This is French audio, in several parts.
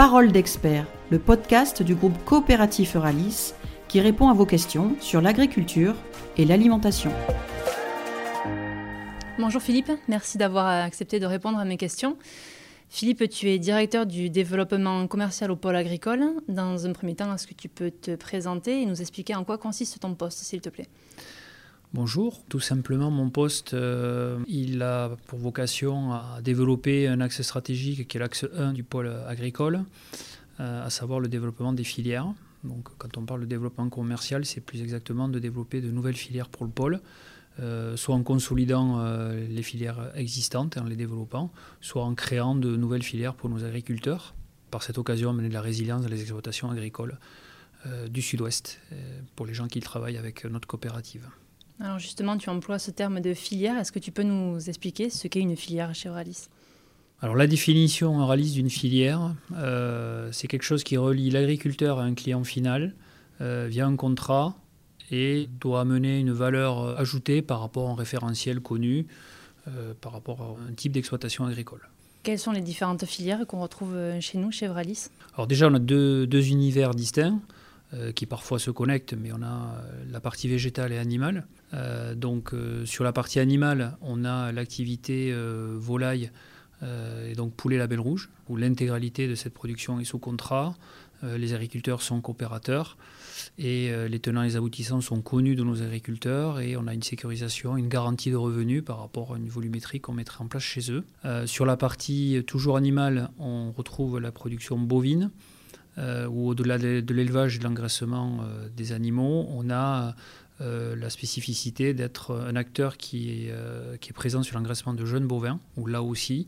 Parole d'expert, le podcast du groupe coopératif Euralis qui répond à vos questions sur l'agriculture et l'alimentation. Bonjour Philippe, merci d'avoir accepté de répondre à mes questions. Philippe, tu es directeur du développement commercial au pôle agricole. Dans un premier temps, est-ce que tu peux te présenter et nous expliquer en quoi consiste ton poste, s'il te plaît? Bonjour, tout simplement mon poste, euh, il a pour vocation à développer un axe stratégique qui est l'axe 1 du pôle agricole, euh, à savoir le développement des filières. Donc quand on parle de développement commercial, c'est plus exactement de développer de nouvelles filières pour le pôle, euh, soit en consolidant les filières existantes et en les développant, soit en créant de nouvelles filières pour nos agriculteurs. Par cette occasion, mener de la résilience dans les exploitations agricoles du Sud-Ouest pour les gens qui travaillent avec notre coopérative. Alors justement, tu emploies ce terme de filière. Est-ce que tu peux nous expliquer ce qu'est une filière chez Euralis alors la définition Euralis d'une filière, euh, c'est quelque chose qui relie l'agriculteur à un client final euh, via un contrat et doit amener une valeur ajoutée par rapport à un référentiel connu, euh, par rapport à un type d'exploitation agricole. Quelles sont les différentes filières qu'on retrouve chez nous, chez Euralis Alors déjà, on a deux, deux univers distincts. Euh, qui parfois se connectent, mais on a euh, la partie végétale et animale. Euh, donc sur la partie animale, on a l'activité volaille et donc poulet label rouge, où l'intégralité de cette production est sous contrat. les agriculteurs sont coopérateurs et les tenants et les aboutissants sont connus de nos agriculteurs et on a une sécurisation, une garantie de revenus par rapport à une volumétrie qu'on mettrait en place chez eux. sur la partie toujours animale, on retrouve la production bovine. Euh, où au-delà de, l'élevage et de l'engraissement euh, des animaux, on a euh, la spécificité d'être un acteur est, qui est présent sur l'engraissement de jeunes bovins, où là aussi,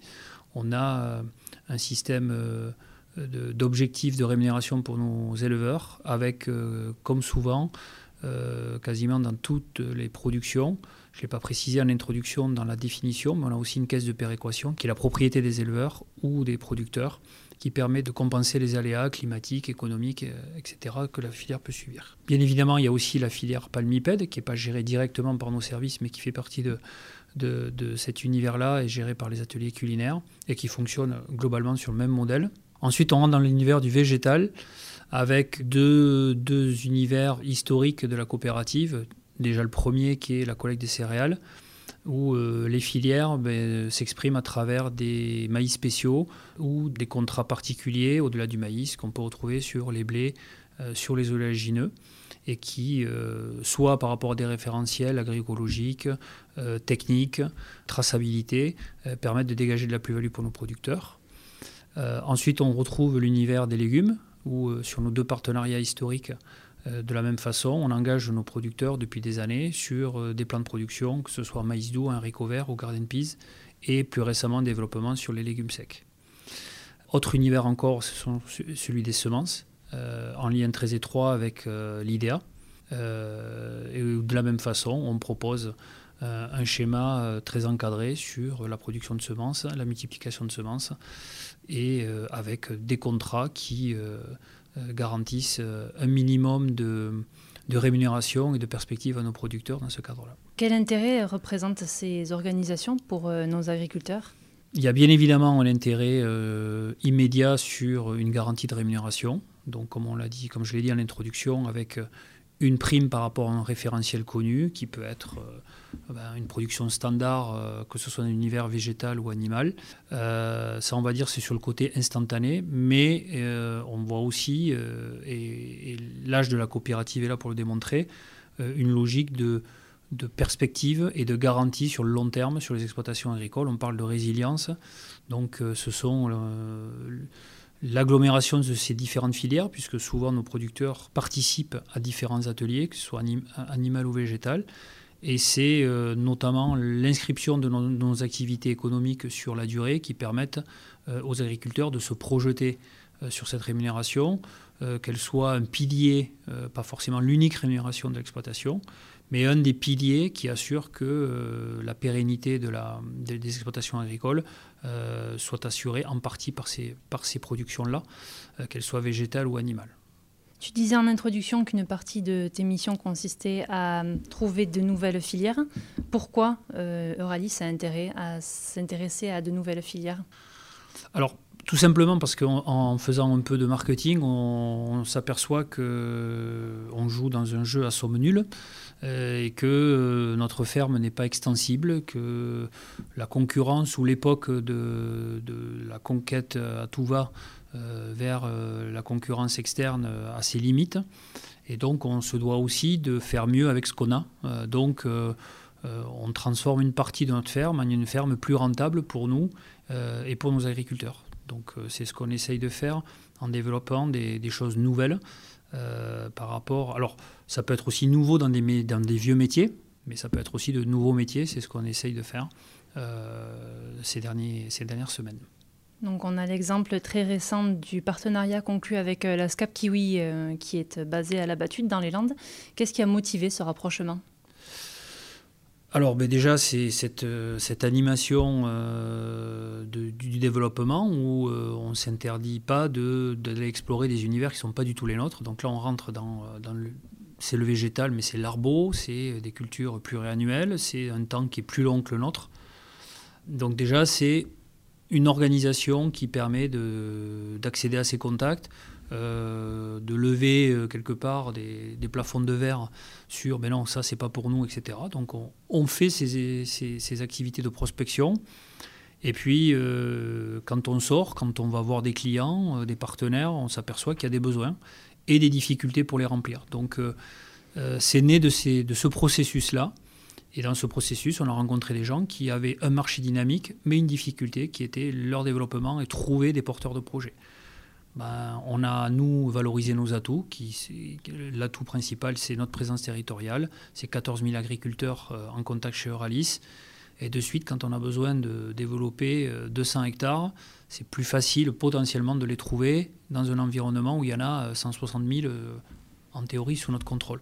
on a un système d'objectifs de rémunération pour nos éleveurs, avec, comme souvent, quasiment dans toutes les productions, je ne l'ai pas précisé en introduction dans la définition, mais on a aussi une caisse de péréquation qui est la propriété des éleveurs ou des producteurs qui permet de compenser les aléas climatiques, économiques, euh, etc., que la filière peut subir. Bien évidemment, il y a aussi la filière palmipède, qui n'est pas gérée directement par nos services, mais qui fait partie de, cet univers-là et gérée par les ateliers culinaires, et qui fonctionne globalement sur le même modèle. Ensuite, on rentre dans l'univers du végétal, avec deux univers historiques de la coopérative. Déjà le premier qui est la collecte des céréales, où euh, les filières ben, s'expriment à travers des maïs spéciaux ou des contrats particuliers au-delà du maïs qu'on peut retrouver sur les blés, euh, sur les oléagineux et qui, euh, soit par rapport à des référentiels agroécologiques, techniques, traçabilité, permettent de dégager de la plus-value pour nos producteurs. ensuite, on retrouve l'univers des légumes, où sur nos deux partenariats historiques, de la même façon, on engage nos producteurs depuis des années sur euh, des plans de production, que ce soit maïs doux, haricot vert ou garden peas, et plus récemment développement sur les légumes secs. Autre univers encore, ce sont celui des semences, euh, en lien très étroit avec l'IDEA. de la même façon, on propose un schéma très encadré sur la production de semences, la multiplication de semences, et avec des contrats qui euh, garantissent euh, un minimum de, rémunération et de perspective à nos producteurs dans ce cadre-là. Quel intérêt représentent ces organisations pour euh, nos agriculteurs? Il y a bien évidemment un intérêt immédiat sur une garantie de rémunération. Donc, comme on l'a dit, comme je l'ai dit en introduction, avec une prime par rapport à un référentiel connu qui peut être euh, ben, une production standard, euh, que ce soit dans l'univers végétal ou animal. Euh, ça, on va dire, c'est sur le côté instantané, mais on voit aussi, et, l'âge de la coopérative est là pour le démontrer, une logique de, de perspective et de garantie sur le long terme sur les exploitations agricoles. On parle de résilience, donc ce sont l'agglomération de ces différentes filières, puisque souvent nos producteurs participent à différents ateliers, que ce soit animal ou végétal. Et c'est euh, notamment l'inscription de, nos activités économiques sur la durée qui permettent euh, aux agriculteurs de se projeter euh, sur cette rémunération, qu'elle soit un pilier, pas forcément l'unique rémunération de l'exploitation, mais un des piliers qui assure que euh, la pérennité de la, des, exploitations agricoles euh, soit assurée en partie par ces, par ces productions-là, euh, qu'elles soient végétales ou animales. Tu disais en introduction qu'une partie de tes missions consistait à trouver de nouvelles filières. Pourquoi Euralis a intérêt à s'intéresser à de nouvelles filières? Alors, tout simplement parce qu'en faisant un peu de marketing, on, s'aperçoit qu'on joue dans un jeu à somme nulle et que notre ferme n'est pas extensible, que la concurrence ou l'époque de, la conquête à tout va vers la concurrence externe a ses limites. Et donc on se doit aussi de faire mieux avec ce qu'on a. donc euh, on transforme une partie de notre ferme en une ferme plus rentable pour nous euh, et pour nos agriculteurs. Donc euh, c'est ce qu'on essaye de faire en développant des, choses nouvelles par rapport... Alors ça peut être aussi nouveau dans des, vieux métiers, mais ça peut être aussi de nouveaux métiers, c'est ce qu'on essaye de faire ces, derniers, ces dernières semaines. Donc on a l'exemple très récent du partenariat conclu avec la SCAP Kiwi qui est basée à la Battue dans les Landes. Qu'est-ce qui a motivé ce rapprochement? Alors ben déjà, c'est cette, euh, animation euh, du développement où euh, on ne s'interdit pas d'aller explorer des univers qui ne sont pas du tout les nôtres. Donc là, on rentre dans. C'est le végétal, mais c'est l'arbo, c'est des cultures pluriannuelles, c'est un temps qui est plus long que le nôtre. Donc déjà, c'est une organisation qui permet d'accéder à ces contacts, euh, de lever euh, quelque part des, plafonds de verre sur mais non, ça c'est pas pour nous, etc. Donc on, fait ces, activités de prospection. Et puis euh, quand on sort, quand on va voir des clients, des partenaires, on s'aperçoit qu'il y a des besoins et des difficultés pour les remplir. Donc c'est né de, de ce processus-là. Et dans ce processus, on a rencontré des gens qui avaient un marché dynamique, mais une difficulté qui était leur développement et trouver des porteurs de projets. Ben, on a, nous, valorisé nos atouts. L'atout principal, c'est notre présence territoriale. C'est 14 000 agriculteurs euh, en contact chez Euralis. Et de suite, quand on a besoin de développer 200 euh, hectares, c'est plus facile potentiellement de les trouver dans un environnement où il y en a 160 euh, 000 en théorie sous notre contrôle.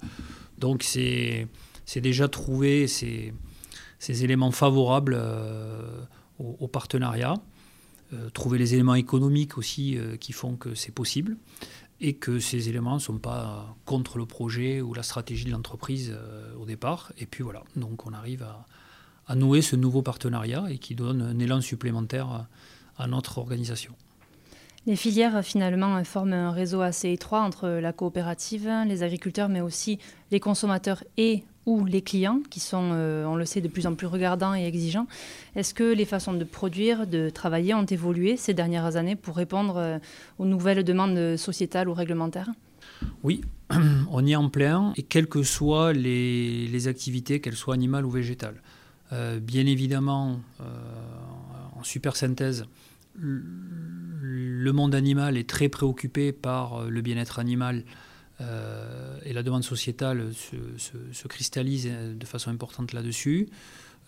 Donc c'est déjà trouver ces, éléments favorables au partenariat. Euh, trouver les éléments économiques aussi euh, qui font que c'est possible et que ces éléments ne sont pas contre le projet ou la stratégie de l'entreprise euh, au départ. Et puis voilà, donc on arrive à, nouer ce nouveau partenariat et qui donne un élan supplémentaire à notre organisation. Les filières, finalement, forment un réseau assez étroit entre la coopérative, les agriculteurs, mais aussi les consommateurs et ou les clients, qui sont, euh, on le sait, de plus en plus regardants et exigeants. Est-ce que les façons de produire, de travailler ont évolué ces dernières années pour répondre euh, aux nouvelles demandes sociétales ou réglementaires? Oui, on y est en plein, et quelles que soient les, activités, qu'elles soient animales ou végétales. Euh, bien évidemment, en super synthèse, le monde animal est très préoccupé par le bien-être animal euh, et la demande sociétale se, cristallise de façon importante là-dessus.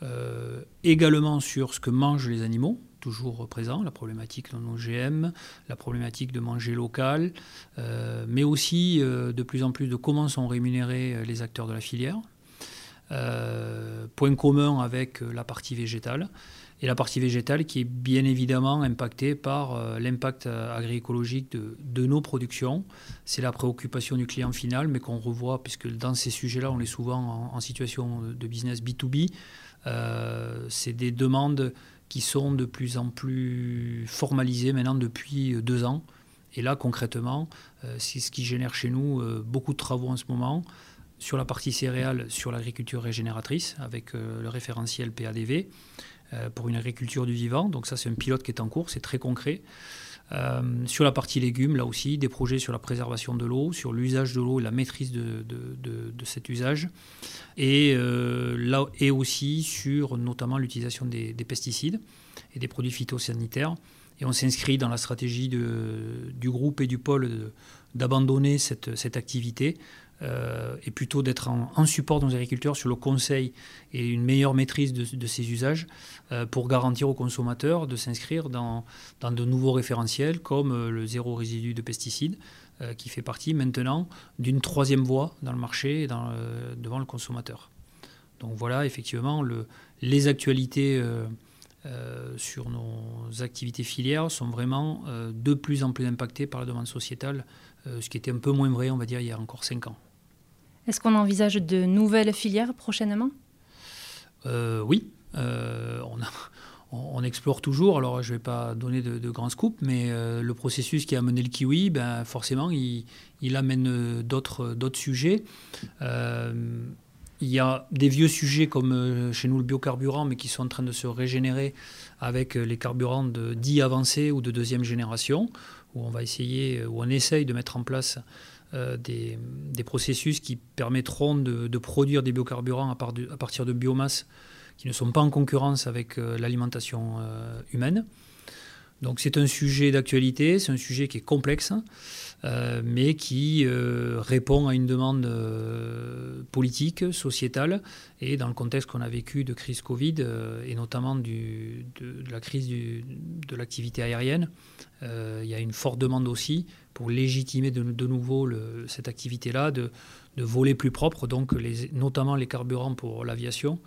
Euh, également sur ce que mangent les animaux, toujours présent, la problématique de nos GM, la problématique de manger local, euh, mais aussi de plus en plus de comment sont rémunérés les acteurs de la filière. point commun avec la partie végétale et la partie végétale qui est bien évidemment impactée par euh, l'impact euh, agroécologique de, nos productions. C'est la préoccupation du client final, mais qu'on revoit, puisque dans ces sujets-là, on est souvent en, situation de business B2B. Euh, c'est des demandes qui sont de plus en plus formalisées maintenant depuis deux ans. Et là, concrètement, c'est ce qui génère chez nous beaucoup de travaux en ce moment sur la partie céréale, sur l'agriculture régénératrice, avec le référentiel PADV. Euh, pour une agriculture du vivant. Donc ça, c'est un pilote qui est en cours, c'est très concret. Euh, sur la partie légumes, là aussi, des projets sur la préservation de l'eau, sur l'usage de l'eau et la maîtrise de, de, cet usage. Et, euh, là, et aussi sur notamment l'utilisation des, pesticides et des produits phytosanitaires. Et on s'inscrit dans la stratégie du groupe et du pôle d'abandonner cette, cette, activité euh, et plutôt d'être en, support de nos agriculteurs sur le conseil et une meilleure maîtrise de, ces usages euh, pour garantir aux consommateurs de s'inscrire dans, dans, de nouveaux référentiels comme euh, le zéro résidu de pesticides qui fait partie maintenant d'une troisième voie dans le marché et dans, devant le consommateur. Donc voilà, effectivement, le, les actualités sur nos activités filières sont vraiment de plus en plus impactées par la demande sociétale, ce qui était un peu moins vrai, on va dire, il y a encore cinq ans. Est-ce qu'on envisage de nouvelles filières prochainement? Euh, Oui. Euh, on, explore toujours. Alors, je ne vais pas donner de, grands scoops, mais le processus qui a amené le kiwi, ben, forcément, il, il amène d'autres sujets. Il y a des vieux sujets comme euh, chez nous le biocarburant, mais qui sont en train de se régénérer avec euh, les carburants de, dits avancés ou de deuxième génération, où on va essayer, euh, où on essaye de mettre en place des, processus qui permettront de, produire des biocarburants à, partir de biomasse qui ne sont pas en concurrence avec l'alimentation humaine. Donc c'est un sujet d'actualité, c'est un sujet qui est complexe, euh, mais qui euh, répond à une demande euh, politique, sociétale, et dans le contexte qu'on a vécu de crise Covid, et notamment de, la crise de l'activité aérienne, il y a une forte demande aussi pour légitimer de, nouveau cette activité-là, de, voler plus propre, donc notamment les carburants pour l'aviation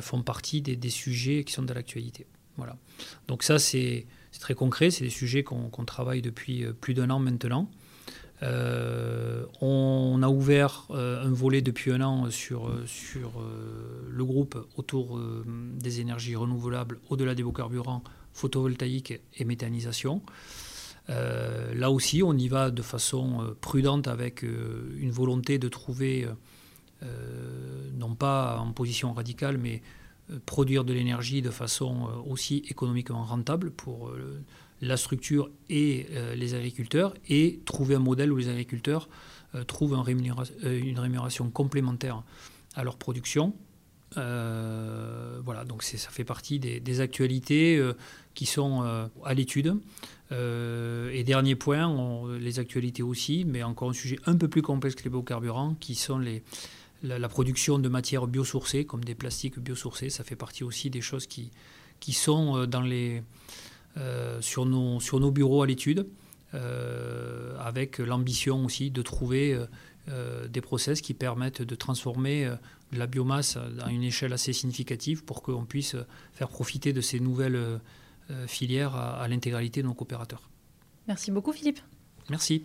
font partie des, des, sujets qui sont de l'actualité. Voilà. Donc ça, c'est c'est très concret, c'est des sujets qu'on travaille depuis euh, plus d'un an maintenant. Euh, on a ouvert euh, un volet depuis un an sur, le groupe autour des énergies renouvelables au-delà des biocarburants photovoltaïques et méthanisation. là aussi, on y va de façon prudente avec une volonté de trouver, non pas en position radicale, mais produire de l'énergie de façon euh, aussi économiquement rentable pour euh, la structure et les agriculteurs et trouver un modèle où les agriculteurs trouvent une rémunération complémentaire à leur production. voilà, donc ça fait partie des, actualités qui sont à l'étude. et dernier point, les actualités aussi, mais encore un sujet un peu plus complexe que les biocarburants, qui sont les, la, production de matières biosourcées, comme des plastiques biosourcés, ça fait partie aussi des choses qui, qui sont euh, dans les, euh, sur, nos, sur nos bureaux à l'étude, euh, avec l'ambition aussi de trouver des process qui permettent de transformer la biomasse à une échelle assez significative pour qu'on puisse faire profiter de ces nouvelles filières à, à l'intégralité de nos coopérateurs. Merci beaucoup Philippe. Merci.